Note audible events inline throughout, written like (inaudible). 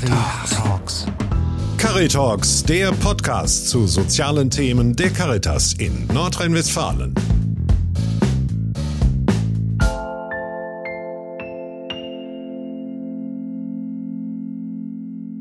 Caritalks. Caritalks, der Podcast zu sozialen Themen der Caritas in Nordrhein-Westfalen.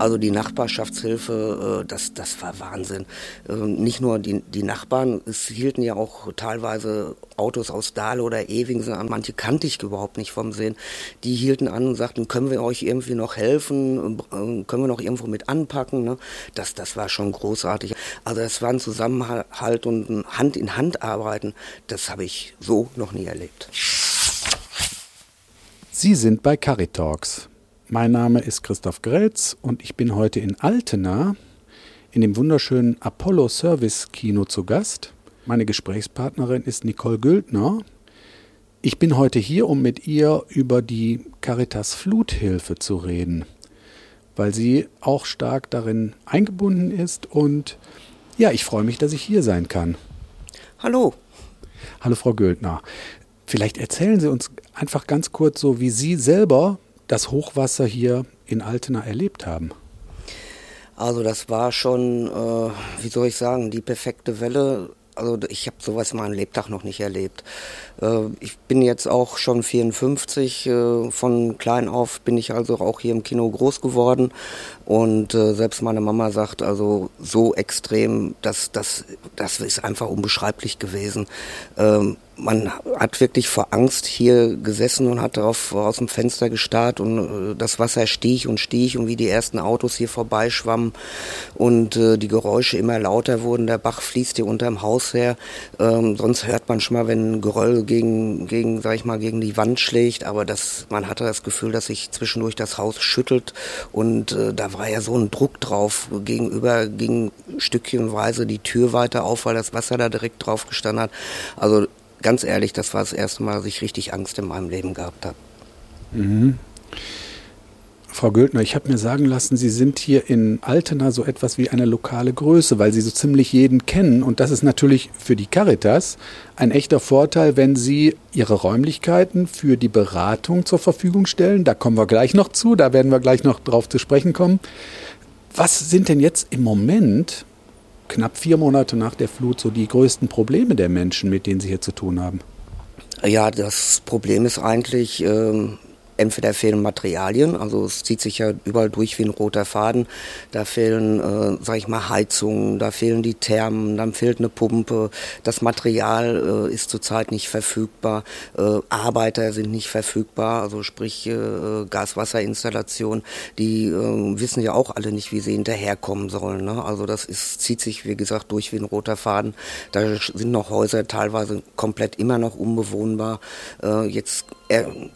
Also die Nachbarschaftshilfe, äh, das, das war Wahnsinn. Ähm, nicht nur die, die Nachbarn, es hielten ja auch teilweise Autos aus Dahle oder Ewingsen an. Manche kannte ich überhaupt nicht vom Sehen. Die hielten an und sagten, können wir euch irgendwie noch helfen? Äh, können wir noch irgendwo mit anpacken? Ne? Das, das war schon großartig. Also es war ein Zusammenhalt und ein Hand in Hand arbeiten. Das habe ich so noch nie erlebt. Sie sind bei Caritalks. Mein Name ist Christoph Gretz und ich bin heute in Altena in dem wunderschönen Apollo Service Kino zu Gast. Meine Gesprächspartnerin ist Nicole Güldner. Ich bin heute hier, um mit ihr über die Caritas Fluthilfe zu reden, weil sie auch stark darin eingebunden ist und ja, ich freue mich, dass ich hier sein kann. Hallo. Hallo, Frau Güldner. Vielleicht erzählen Sie uns einfach ganz kurz so, wie Sie selber das Hochwasser hier in Altena erlebt haben? Also das war schon, äh, wie soll ich sagen, die perfekte Welle. Also ich habe sowas in meinem Lebtag noch nicht erlebt. Äh, ich bin jetzt auch schon 54. Äh, von klein auf bin ich also auch hier im Kino groß geworden. Und äh, selbst meine Mama sagt, also so extrem, das, das, das ist einfach unbeschreiblich gewesen. Ähm, man hat wirklich vor Angst hier gesessen und hat darauf aus dem Fenster gestarrt und äh, das Wasser stieg und stieg und wie die ersten Autos hier vorbeischwammen und äh, die Geräusche immer lauter wurden. Der Bach fließt hier unterm Haus her. Ähm, sonst hört man schon mal, wenn ein Geröll gegen, gegen, sag ich mal, gegen die Wand schlägt, aber das, man hatte das Gefühl, dass sich zwischendurch das Haus schüttelt und äh, da war ja so ein Druck drauf. Gegenüber ging stückchenweise die Tür weiter auf, weil das Wasser da direkt drauf gestanden hat. Also ganz ehrlich, das war das erste Mal, dass ich richtig Angst in meinem Leben gehabt habe. Mhm. Frau Göldner, ich habe mir sagen lassen, Sie sind hier in Altena so etwas wie eine lokale Größe, weil Sie so ziemlich jeden kennen. Und das ist natürlich für die Caritas ein echter Vorteil, wenn Sie Ihre Räumlichkeiten für die Beratung zur Verfügung stellen. Da kommen wir gleich noch zu, da werden wir gleich noch drauf zu sprechen kommen. Was sind denn jetzt im Moment knapp vier Monate nach der Flut so die größten Probleme der Menschen, mit denen Sie hier zu tun haben? Ja, das Problem ist eigentlich, ähm, entweder fehlen Materialien, also es zieht sich ja überall durch wie ein roter Faden. Da fehlen, äh, sag ich mal, Heizungen, da fehlen die Thermen, dann fehlt eine Pumpe. Das Material äh, ist zurzeit nicht verfügbar. Äh, Arbeiter sind nicht verfügbar, also sprich äh, Gaswasserinstallation. Die äh, wissen ja auch alle nicht, wie sie hinterherkommen sollen. Ne? Also das ist, zieht sich, wie gesagt, durch wie ein roter Faden. Da sind noch Häuser teilweise komplett immer noch unbewohnbar. Äh, jetzt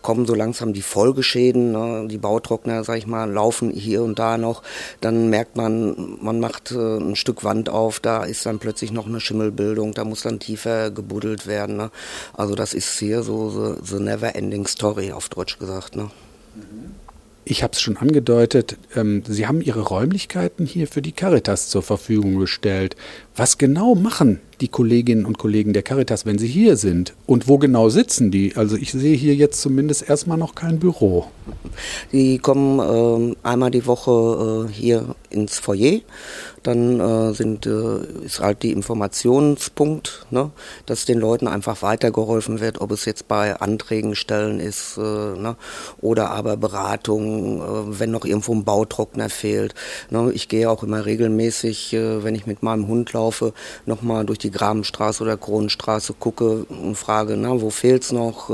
kommen so langsam die Folgeschäden, ne? die Bautrockner, sag ich mal, laufen hier und da noch. Dann merkt man, man macht äh, ein Stück Wand auf, da ist dann plötzlich noch eine Schimmelbildung, da muss dann tiefer gebuddelt werden. Ne? Also das ist hier so the, the never ending story auf Deutsch gesagt. Ne? Ich habe es schon angedeutet, ähm, Sie haben Ihre Räumlichkeiten hier für die Caritas zur Verfügung gestellt. Was genau machen die Kolleginnen und Kollegen der Caritas, wenn sie hier sind? Und wo genau sitzen die? Also ich sehe hier jetzt zumindest erstmal noch kein Büro. Die kommen äh, einmal die Woche äh, hier ins Foyer. Dann äh, sind, äh, ist halt die Informationspunkt, ne, dass den Leuten einfach weitergeholfen wird, ob es jetzt bei Anträgen stellen ist äh, ne, oder aber Beratung, äh, wenn noch irgendwo ein Bautrockner fehlt. Ne. Ich gehe auch immer regelmäßig, wenn ich mit meinem Hund laufe, nochmal durch die Grabenstraße oder Kronenstraße gucke und frage, na, wo fehlt's noch?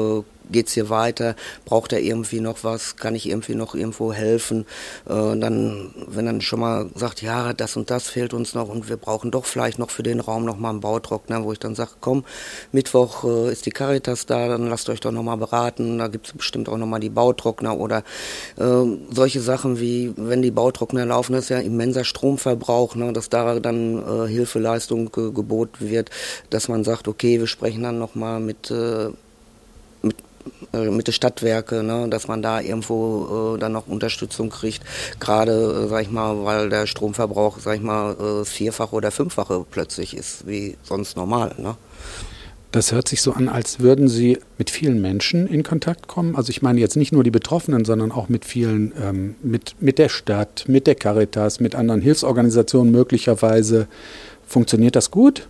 Geht's hier weiter? Braucht er irgendwie noch was? Kann ich irgendwie noch irgendwo helfen? Äh, dann, wenn dann schon mal sagt, ja, das und das fehlt uns noch und wir brauchen doch vielleicht noch für den Raum noch mal einen Bautrockner, wo ich dann sage, komm, Mittwoch äh, ist die Caritas da, dann lasst euch doch noch mal beraten. Da gibt's bestimmt auch noch mal die Bautrockner oder äh, solche Sachen wie, wenn die Bautrockner laufen, das ist ja immenser Stromverbrauch, ne, dass da dann äh, Hilfeleistung geboten wird, dass man sagt, okay, wir sprechen dann noch mal mit äh, mit den Stadtwerke, ne, dass man da irgendwo äh, dann noch Unterstützung kriegt. Gerade, äh, sag ich mal, weil der Stromverbrauch, sag ich mal, äh, vierfach oder fünffache plötzlich ist wie sonst normal. Ne? Das hört sich so an, als würden Sie mit vielen Menschen in Kontakt kommen. Also ich meine jetzt nicht nur die Betroffenen, sondern auch mit vielen, ähm, mit, mit der Stadt, mit der Caritas, mit anderen Hilfsorganisationen möglicherweise. Funktioniert das gut?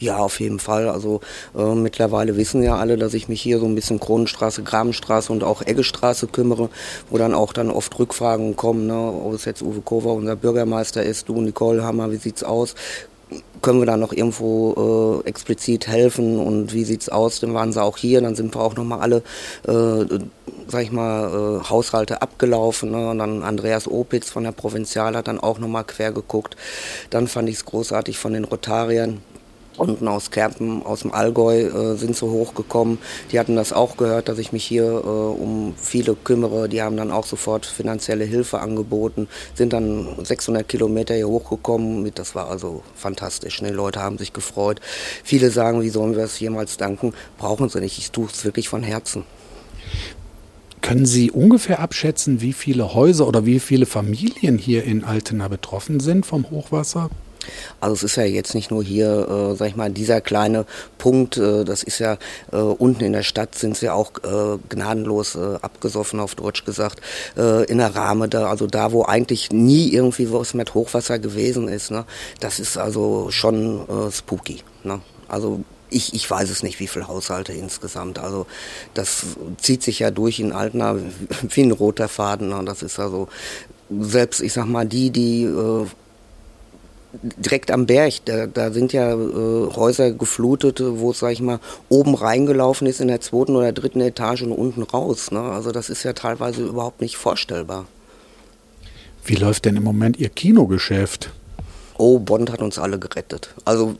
Ja, auf jeden Fall. Also äh, mittlerweile wissen ja alle, dass ich mich hier so ein bisschen Kronenstraße, Grabenstraße und auch Eggestraße kümmere, wo dann auch dann oft Rückfragen kommen, ne, ob es jetzt Uwe Kova, unser Bürgermeister ist, du Nicole Hammer, wie sieht's aus? können wir da noch irgendwo äh, explizit helfen und wie sieht's aus? Dann waren sie auch hier, dann sind wir auch nochmal alle, äh, sag ich mal, äh, Haushalte abgelaufen. Ne? Und dann Andreas Opitz von der Provinzial hat dann auch nochmal quer geguckt. Dann fand ich es großartig von den Rotariern unten aus Kerpen, aus dem Allgäu äh, sind so hochgekommen. Die hatten das auch gehört, dass ich mich hier äh, um viele kümmere. Die haben dann auch sofort finanzielle Hilfe angeboten, sind dann 600 Kilometer hier hochgekommen. Das war also fantastisch. Die Leute haben sich gefreut. Viele sagen, wie sollen wir es jemals danken? Brauchen sie nicht. Ich tue es wirklich von Herzen. Können Sie ungefähr abschätzen, wie viele Häuser oder wie viele Familien hier in Altena betroffen sind vom Hochwasser? Also es ist ja jetzt nicht nur hier, äh, sag ich mal, dieser kleine Punkt, äh, das ist ja äh, unten in der Stadt sind sie auch äh, gnadenlos äh, abgesoffen, auf Deutsch gesagt, äh, in der Rahme da, also da, wo eigentlich nie irgendwie was mit Hochwasser gewesen ist, ne, das ist also schon äh, spooky. Ne? Also ich, ich weiß es nicht, wie viele Haushalte insgesamt. Also das zieht sich ja durch in Altena wie ein roter Faden. Ne? Das ist also selbst, ich sag mal, die, die äh, direkt am Berg, da, da sind ja äh, Häuser geflutet, wo es, sag ich mal, oben reingelaufen ist in der zweiten oder dritten Etage und unten raus. Ne? Also das ist ja teilweise überhaupt nicht vorstellbar. Wie läuft denn im Moment Ihr Kinogeschäft? Oh, Bond hat uns alle gerettet. Also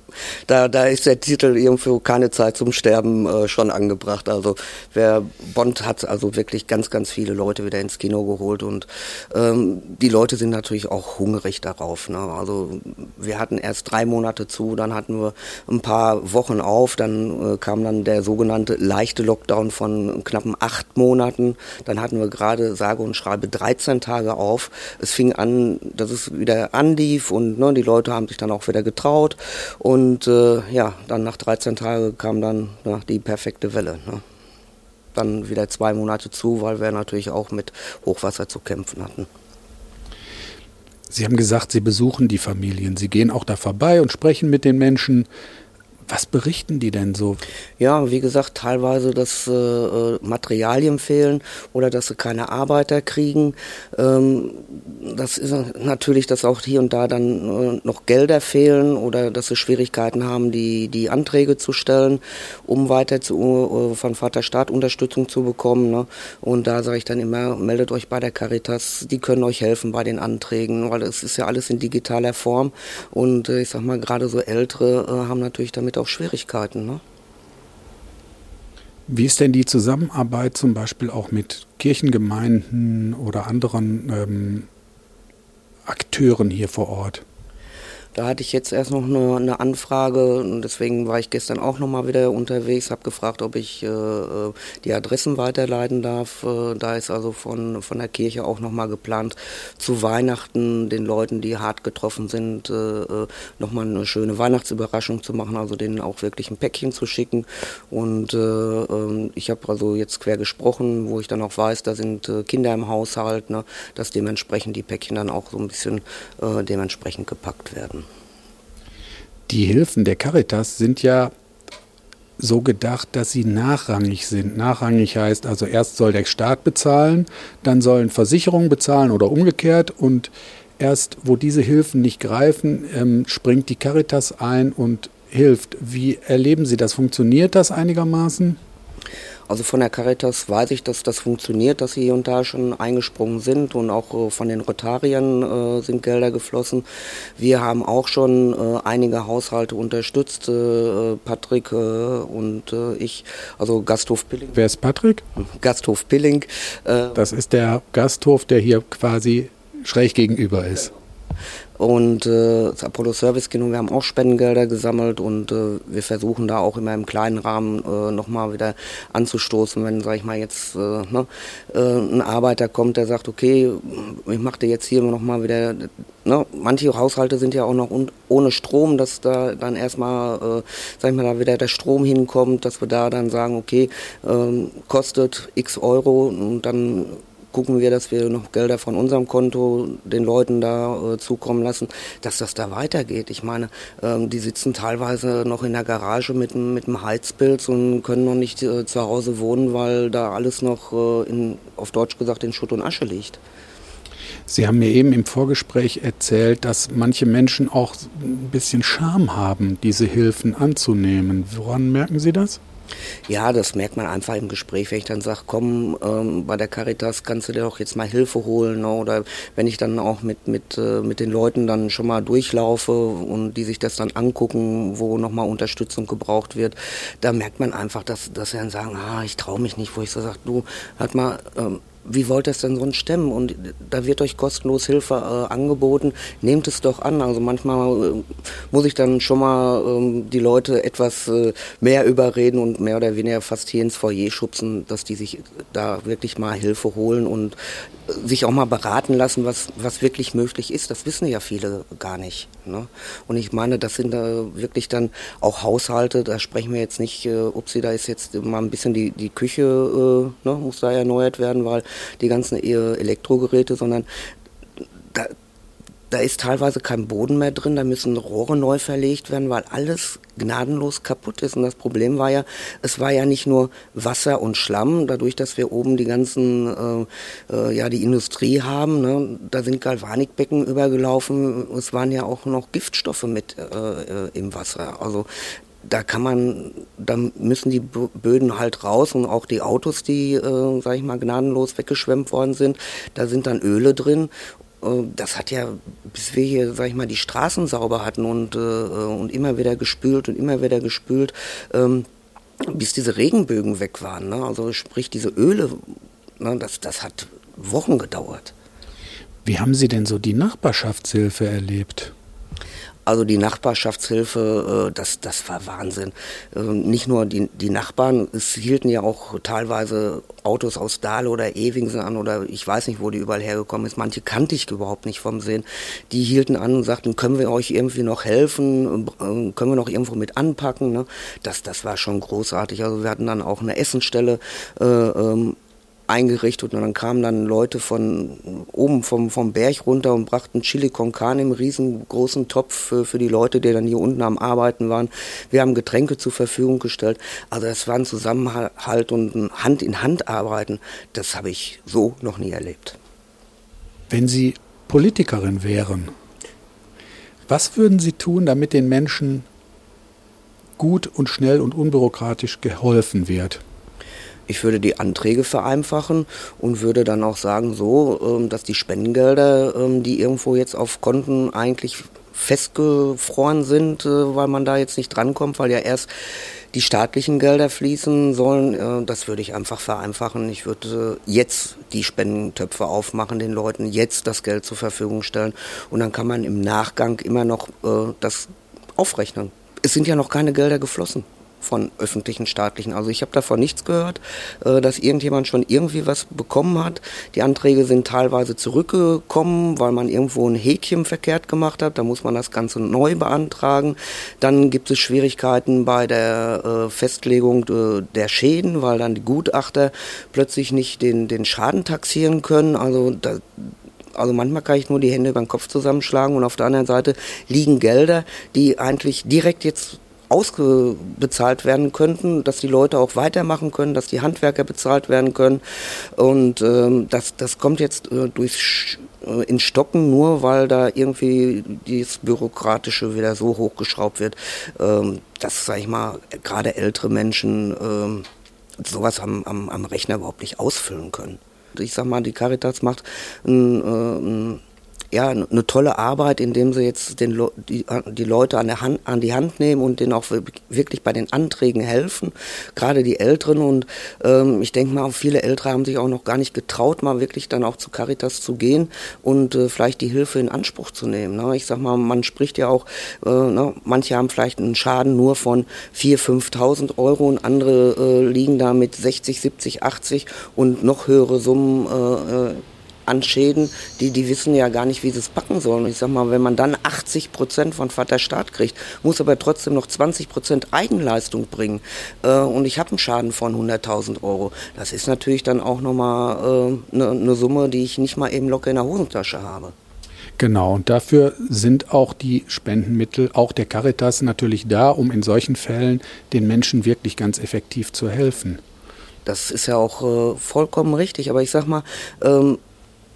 da, da ist der Titel irgendwo keine Zeit zum Sterben äh, schon angebracht. Also wer Bond hat also wirklich ganz, ganz viele Leute wieder ins Kino geholt und ähm, die Leute sind natürlich auch hungrig darauf. Ne? Also wir hatten erst drei Monate zu, dann hatten wir ein paar Wochen auf, dann äh, kam dann der sogenannte leichte Lockdown von knappen acht Monaten. Dann hatten wir gerade sage und schreibe 13 Tage auf. Es fing an, dass es wieder anlief und ne, die Leute haben sich dann auch wieder getraut und äh, ja, dann nach 13 Tagen kam dann ja, die perfekte Welle. Ne? Dann wieder zwei Monate zu, weil wir natürlich auch mit Hochwasser zu kämpfen hatten. Sie haben gesagt, Sie besuchen die Familien. Sie gehen auch da vorbei und sprechen mit den Menschen. Was berichten die denn so? Ja, wie gesagt, teilweise, dass äh, äh, Materialien fehlen oder dass sie keine Arbeiter kriegen. Ähm, das ist natürlich, dass auch hier und da dann äh, noch Gelder fehlen oder dass sie Schwierigkeiten haben, die, die Anträge zu stellen, um weiter zu, äh, von Vaterstaat Unterstützung zu bekommen. Ne? Und da sage ich dann immer, meldet euch bei der Caritas, die können euch helfen bei den Anträgen, weil es ist ja alles in digitaler Form. Und äh, ich sag mal, gerade so Ältere äh, haben natürlich damit auch Schwierigkeiten. Ne? Wie ist denn die Zusammenarbeit zum Beispiel auch mit Kirchengemeinden oder anderen ähm, Akteuren hier vor Ort? Da hatte ich jetzt erst noch eine, eine Anfrage und deswegen war ich gestern auch noch mal wieder unterwegs, habe gefragt, ob ich äh, äh, die Adressen weiterleiten darf. Äh, da ist also von, von der Kirche auch noch mal geplant, zu Weihnachten den Leuten, die hart getroffen sind, äh, äh noch mal eine schöne Weihnachtsüberraschung zu machen, also denen auch wirklich ein Päckchen zu schicken. Und äh, ähm, ich habe also jetzt quer gesprochen, wo ich dann auch weiß, da sind äh, Kinder im Haushalt, ne, dass dementsprechend die Päckchen dann auch so ein bisschen dementsprechend gepackt werden die Hilfen der Caritas sind ja so gedacht, dass sie nachrangig sind. Nachrangig heißt also, erst soll der Staat bezahlen, dann sollen Versicherungen bezahlen oder umgekehrt und erst wo diese Hilfen nicht greifen, ähm, springt die Caritas ein und hilft. Wie erleben Sie das? Funktioniert das einigermaßen? Also von der Caritas weiß ich, dass das funktioniert, dass sie hier und da schon eingesprungen sind und auch äh, von den Rotariern äh, sind Gelder geflossen. Wir haben auch schon äh, einige Haushalte unterstützt, Patrick und ich, also Gasthof Pilling. Wer ist Patrick? Gasthof Pilling. das ist der Gasthof, der hier quasi schräg gegenüber ist und äh, das Apollo Service Kino, wir haben auch Spendengelder gesammelt und äh, wir versuchen da auch immer im kleinen Rahmen äh, nochmal wieder anzustoßen, wenn, sag ich mal, jetzt äh, ne, äh, ein Arbeiter kommt, der sagt, okay, ich mache dir jetzt hier nochmal wieder ne, manche Haushalte sind ja auch noch ohne Strom, dass da dann erstmal, äh, sag ich mal, da wieder der Strom hinkommt, dass wir da dann sagen, okay, ähm, kostet x Euro und dann gucken wir, dass wir noch Gelder von unserem Konto den Leuten da äh, zukommen lassen, dass das da weitergeht. Ich meine, ähm, die sitzen teilweise noch in der Garage mit, mit einem Heizpilz und können noch nicht äh, zu Hause wohnen, weil da alles noch äh, in, auf Deutsch gesagt in Schutt und Asche liegt. Sie haben mir eben im Vorgespräch erzählt, dass manche Menschen auch ein bisschen Scham haben, diese Hilfen anzunehmen. Woran merken Sie das? Ja, das merkt man einfach im Gespräch, wenn ich dann sage, komm, ähm, bei der Caritas kannst du dir doch jetzt mal Hilfe holen. Ne? Oder wenn ich dann auch mit, mit, äh, mit den Leuten dann schon mal durchlaufe und die sich das dann angucken, wo nochmal Unterstützung gebraucht wird, da merkt man einfach, dass, dass sie dann sagen, ah, ich traue mich nicht, wo ich so sage, du, halt mal, ähm, wie wollt ihr es denn sonst stemmen? Und da wird euch kostenlos Hilfe äh, angeboten. Nehmt es doch an. Also manchmal äh, muss ich dann schon mal ähm, die Leute etwas äh, mehr überreden und mehr oder weniger fast hier ins Foyer schubsen, dass die sich da wirklich mal Hilfe holen und äh, sich auch mal beraten lassen, was, was wirklich möglich ist. Das wissen ja viele gar nicht. Ne? Und ich meine, das sind da wirklich dann auch Haushalte, da sprechen wir jetzt nicht, äh, ob sie da ist jetzt mal ein bisschen die, die Küche, äh, ne, muss da erneuert werden, weil die ganzen Elektrogeräte, sondern da, da ist teilweise kein Boden mehr drin, da müssen Rohre neu verlegt werden, weil alles gnadenlos kaputt ist. Und das Problem war ja, es war ja nicht nur Wasser und Schlamm, dadurch, dass wir oben die ganzen, äh, äh, ja, die Industrie haben, ne, da sind Galvanikbecken übergelaufen, es waren ja auch noch Giftstoffe mit äh, äh im Wasser. Also da kann man, da müssen die Böden halt raus und auch die Autos, die, äh, sag ich mal, gnadenlos weggeschwemmt worden sind, da sind dann Öle drin. Äh, das hat ja, bis wir hier, sag ich mal, die Straßen sauber hatten und, äh, und immer wieder gespült und immer wieder gespült, ähm, bis diese Regenbögen weg waren. Ne? Also sprich, diese Öle, ne, das, das hat Wochen gedauert. Wie haben Sie denn so die Nachbarschaftshilfe erlebt? Also die Nachbarschaftshilfe, äh, das, das war Wahnsinn. Ähm, nicht nur die, die Nachbarn, es hielten ja auch teilweise Autos aus Dahl oder Ewingsen an oder ich weiß nicht, wo die überall hergekommen ist. Manche kannte ich überhaupt nicht vom Sehen. Die hielten an und sagten, können wir euch irgendwie noch helfen? Äh, können wir noch irgendwo mit anpacken? Ne? Das, das war schon großartig. Also wir hatten dann auch eine Essenstelle äh, ähm, eingerichtet und dann kamen dann Leute von oben vom, vom Berg runter und brachten Chili con Carne im riesengroßen Topf für, für die Leute, die dann hier unten am Arbeiten waren. Wir haben Getränke zur Verfügung gestellt. Also es war ein Zusammenhalt und ein Hand in Hand arbeiten. Das habe ich so noch nie erlebt. Wenn Sie Politikerin wären, was würden Sie tun, damit den Menschen gut und schnell und unbürokratisch geholfen wird? Ich würde die Anträge vereinfachen und würde dann auch sagen, so, ähm, dass die Spendengelder, ähm, die irgendwo jetzt auf Konten eigentlich festgefroren sind, äh, weil man da jetzt nicht drankommt, weil ja erst die staatlichen Gelder fließen sollen. Äh, das würde ich einfach vereinfachen. Ich würde äh, jetzt die Spendentöpfe aufmachen, den Leuten jetzt das Geld zur Verfügung stellen und dann kann man im Nachgang immer noch das aufrechnen. Es sind ja noch keine Gelder geflossen von öffentlichen, staatlichen. Also ich habe davon nichts gehört, äh, dass irgendjemand schon irgendwie was bekommen hat. Die Anträge sind teilweise zurückgekommen, weil man irgendwo ein Häkchen verkehrt gemacht hat. Da muss man das Ganze neu beantragen. Dann gibt es Schwierigkeiten bei der äh, Festlegung äh, der Schäden, weil dann die Gutachter plötzlich nicht den, den Schaden taxieren können. Also da, also manchmal kann ich nur die Hände beim Kopf zusammenschlagen und auf der anderen Seite liegen Gelder, die eigentlich direkt jetzt ausbezahlt werden könnten, dass die Leute auch weitermachen können, dass die Handwerker bezahlt werden können. Und ähm, das, das kommt jetzt äh, durch äh, in Stocken nur, weil da irgendwie dieses Bürokratische wieder so hochgeschraubt wird, ähm, dass, sag ich mal, gerade ältere Menschen ähm, sowas am, am, am Rechner überhaupt nicht ausfüllen können. Ich sag mal, die Caritas macht ein, äh, ein ja, eine tolle Arbeit, indem sie jetzt den, die, die Leute an, der Hand, an die Hand nehmen und denen auch wirklich bei den Anträgen helfen, gerade die Älteren. Und ähm, ich denke mal, viele Ältere haben sich auch noch gar nicht getraut, mal wirklich dann auch zu Caritas zu gehen und äh, vielleicht die Hilfe in Anspruch zu nehmen. Ne? Ich sag mal, man spricht ja auch, äh, ne? manche haben vielleicht einen Schaden nur von 4.000, 5.000 Euro und andere äh, liegen da mit 60, 70, 80 und noch höhere Summen äh, äh an Schäden, die, die wissen ja gar nicht, wie sie es packen sollen. Ich sag mal, wenn man dann 80 Prozent von Vater Staat kriegt, muss aber trotzdem noch 20 Prozent Eigenleistung bringen äh, und ich habe einen Schaden von 100.000 Euro. Das ist natürlich dann auch nochmal eine äh, ne, ne Summe, die ich nicht mal eben locker in der Hosentasche habe. Genau, und dafür sind auch die Spendenmittel, auch der Caritas natürlich da, um in solchen Fällen den Menschen wirklich ganz effektiv zu helfen. Das ist ja auch äh, vollkommen richtig, aber ich sag mal, ähm,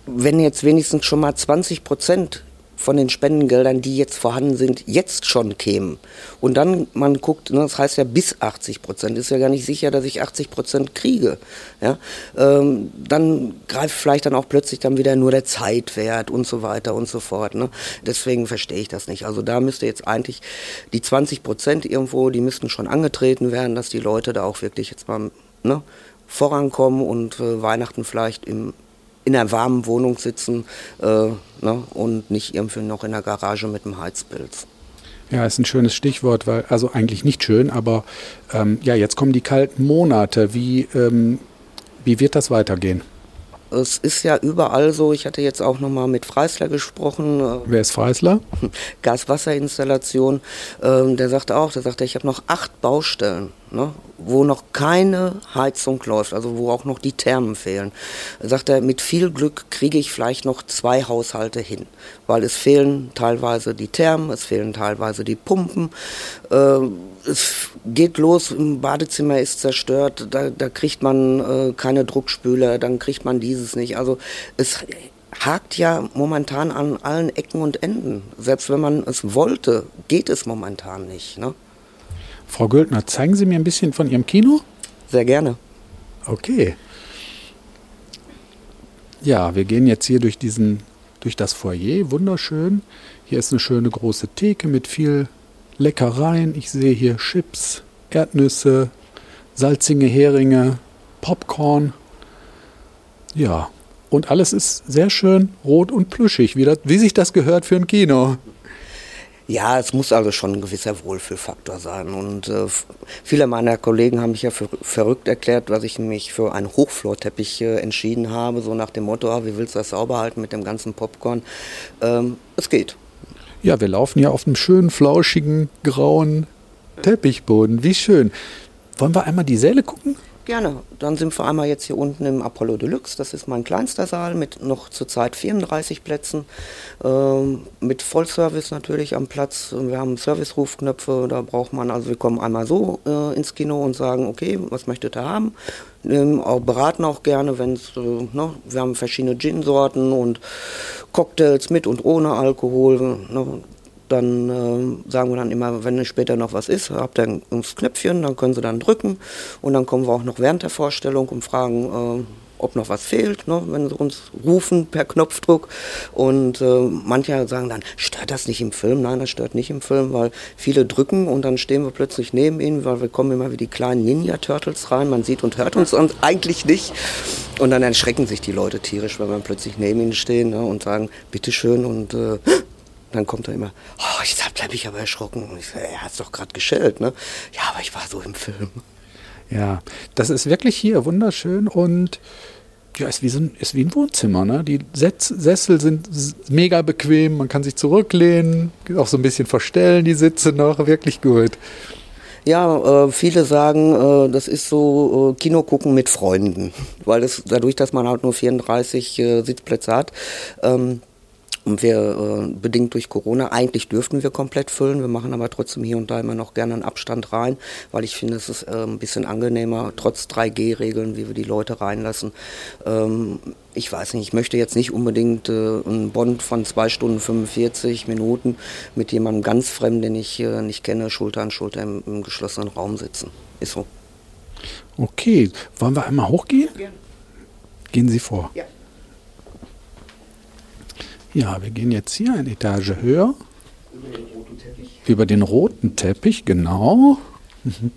wenn jetzt wenigstens schon mal 20 Prozent von den Spendengeldern, die jetzt vorhanden sind, jetzt schon kämen. Und dann man guckt, ne, das heißt ja bis 80 Prozent, ist ja gar nicht sicher, dass ich 80 Prozent kriege. Ja? Ähm, dann greift vielleicht dann auch plötzlich dann wieder nur der Zeitwert und so weiter und so fort. Ne? Deswegen verstehe ich das nicht. Also da müsste jetzt eigentlich die 20 Prozent irgendwo, die müssten schon angetreten werden, dass die Leute da auch wirklich jetzt mal ne, vorankommen und äh, Weihnachten vielleicht im in einer warmen Wohnung sitzen äh, ne, und nicht irgendwie noch in der Garage mit dem Heizpilz. Ja, ist ein schönes Stichwort, weil, also eigentlich nicht schön, aber ähm, ja, jetzt kommen die kalten Monate. Wie, ähm, wie wird das weitergehen? Es ist ja überall so, ich hatte jetzt auch nochmal mit Freisler gesprochen. Äh, Wer ist Freisler? (laughs) Gaswasserinstallation. Ähm, der sagte auch, der sagte, ich habe noch acht Baustellen ne, wo noch keine Heizung läuft, also wo auch noch die Thermen fehlen. Sagt er, mit viel Glück kriege ich vielleicht noch zwei Haushalte hin, weil es fehlen teilweise die Thermen, es fehlen teilweise die Pumpen. Äh, es geht los, im Badezimmer ist zerstört, da, da kriegt man äh, keine Druckspüler, dann kriegt man dieses nicht. Also es hakt ja momentan an allen Ecken und Enden. Selbst wenn man es wollte, geht es momentan nicht. Ne? Frau Göldner, zeigen Sie mir ein bisschen von Ihrem Kino? Sehr gerne. Okay. Ja, wir gehen jetzt hier durch diesen, durch das Foyer, wunderschön. Hier ist eine schöne große Theke mit viel Leckereien. Ich sehe hier Chips, Erdnüsse, salzige Heringe, Popcorn. Ja, und alles ist sehr schön rot und plüschig, wie, das, wie sich das gehört für ein Kino. Ja, es muss also schon ein gewisser Wohlfühlfaktor sein. Und äh, viele meiner Kollegen haben mich ja für verrückt erklärt, dass ich mich für einen Hochflorteppich äh, entschieden habe, so nach dem Motto, ah, wie willst du das sauber halten mit dem ganzen Popcorn? Ähm, es geht. Ja, wir laufen hier auf einem schönen, flauschigen, grauen Teppichboden. Wie schön. Wollen wir einmal die Säle gucken? Gerne. Dann sind wir einmal jetzt hier unten im Apollo Deluxe. Das ist mein kleinster Saal mit noch zurzeit 34 Plätzen. Ähm, mit Vollservice natürlich am Platz. Wir haben Service-Rufknöpfe. Da braucht man, also wir kommen einmal so äh, ins Kino und sagen, okay, was möchtet ihr haben? Ähm, auch beraten auch gerne, wenn es, äh, ne, wir haben verschiedene Gin-Sorten und Cocktails mit und ohne Alkohol. Ne, dann äh, sagen wir dann immer, wenn später noch was ist, habt ihr ein, Knöpfchen, dann können sie dann drücken und dann kommen wir auch noch während der Vorstellung und fragen, äh, ob noch was fehlt, ne, wenn sie uns rufen per Knopfdruck. Und äh, manche sagen dann, stört das nicht im Film? Nein, das stört nicht im Film, weil viele drücken und dann stehen wir plötzlich neben ihnen, weil wir kommen immer wie die kleinen Ninja-Turtles rein. Man sieht und hört uns eigentlich nicht. Und dann erschrecken sich die Leute tierisch, wenn wir plötzlich neben ihnen stehen ne, und sagen, bitteschön und äh, dann kommt er immer, oh, ich habe ich aber erschrocken. Und ich sage, er hat es doch gerade geschellt, ne? Ja, aber ich war so im Film. Ja, das ist wirklich hier wunderschön und ja, ist wie, so ein, ist wie ein Wohnzimmer. Ne? Die Setz Sessel sind mega bequem, man kann sich zurücklehnen, auch so ein bisschen verstellen, die Sitze noch, wirklich gut. Ja, äh, viele sagen, äh, das ist so äh, Kino gucken mit Freunden, weil das dadurch, dass man halt nur 34 äh, Sitzplätze hat, ähm, und wir, äh, bedingt durch Corona, eigentlich dürften wir komplett füllen. Wir machen aber trotzdem hier und da immer noch gerne einen Abstand rein, weil ich finde, es ist äh, ein bisschen angenehmer, trotz 3G-Regeln, wie wir die Leute reinlassen. Ähm, ich weiß nicht, ich möchte jetzt nicht unbedingt äh, einen Bond von zwei Stunden 45 Minuten mit jemandem ganz Fremden, den ich äh, nicht kenne, Schulter an Schulter im, im, geschlossenen Raum sitzen. Ist so. Okay, wollen wir einmal hochgehen? Gehen Sie vor. Ja. Ja, wir gehen jetzt hier eine Etage höher. Über den roten Teppich. Über den roten Teppich, genau. Mhm.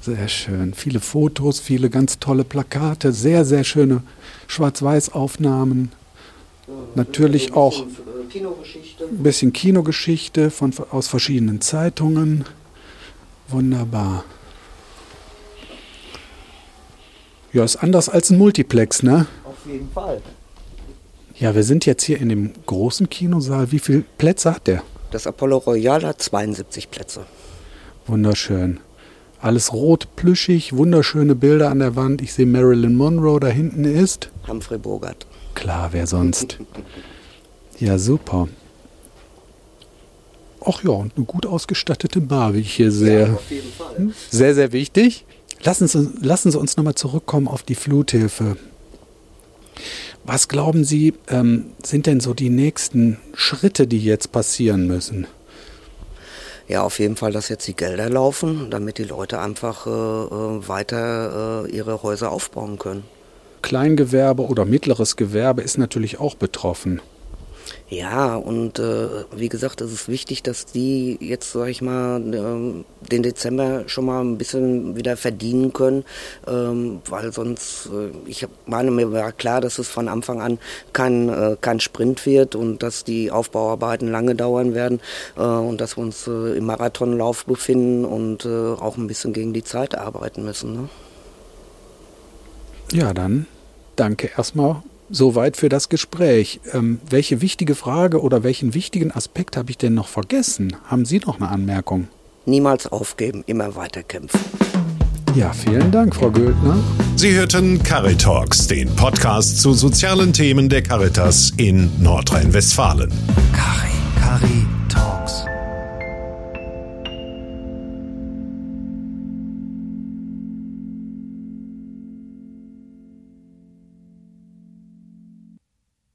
Sehr schön. Viele Fotos, viele ganz tolle Plakate, sehr, sehr schöne Schwarz-Weiß-Aufnahmen. Natürlich auch ein bisschen Kinogeschichte von, aus verschiedenen Zeitungen. Wunderbar. Ja, ist anders als ein Multiplex, ne? Auf jeden Fall. Ja, wir sind jetzt hier in dem großen Kinosaal. Wie viele Plätze hat der? Das Apollo Royal hat 72 Plätze. Wunderschön. Alles rot, plüschig, wunderschöne Bilder an der Wand. Ich sehe Marilyn Monroe da hinten ist. Humphrey Bogart. Klar, wer sonst? Ja, super. Ach ja, und eine gut ausgestattete Bar, wie ich hier sehe. Ja, auf jeden Fall. Sehr, sehr wichtig. Lassen Sie, lassen Sie uns nochmal zurückkommen auf die Fluthilfe. Was glauben Sie, ähm, sind denn so die nächsten Schritte, die jetzt passieren müssen? Ja, auf jeden Fall, dass jetzt die Gelder laufen, damit die Leute einfach äh, äh, weiter äh, ihre Häuser aufbauen können. Kleingewerbe oder mittleres Gewerbe ist natürlich auch betroffen. Ja, und äh, wie gesagt, es ist wichtig, dass die jetzt, sag ich mal, ähm, den Dezember schon mal ein bisschen wieder verdienen können, ähm, weil sonst, äh, ich meine, mir war klar, dass es von Anfang an kein, äh, kein Sprint wird und dass die Aufbauarbeiten lange dauern werden äh, und dass wir uns äh, im Marathonlauf befinden und äh, auch ein bisschen gegen die Zeit arbeiten müssen. Ne? Ja, dann danke erstmal Soweit für das Gespräch. Ähm, welche wichtige Frage oder welchen wichtigen Aspekt habe ich denn noch vergessen? Haben Sie noch eine Anmerkung? Niemals aufgeben, immer weiterkämpfen. Ja, vielen Dank, Frau Göldner. Sie hörten Caritalks, den Podcast zu sozialen Themen der Caritas in Nordrhein-Westfalen. Cari, Cari Talks.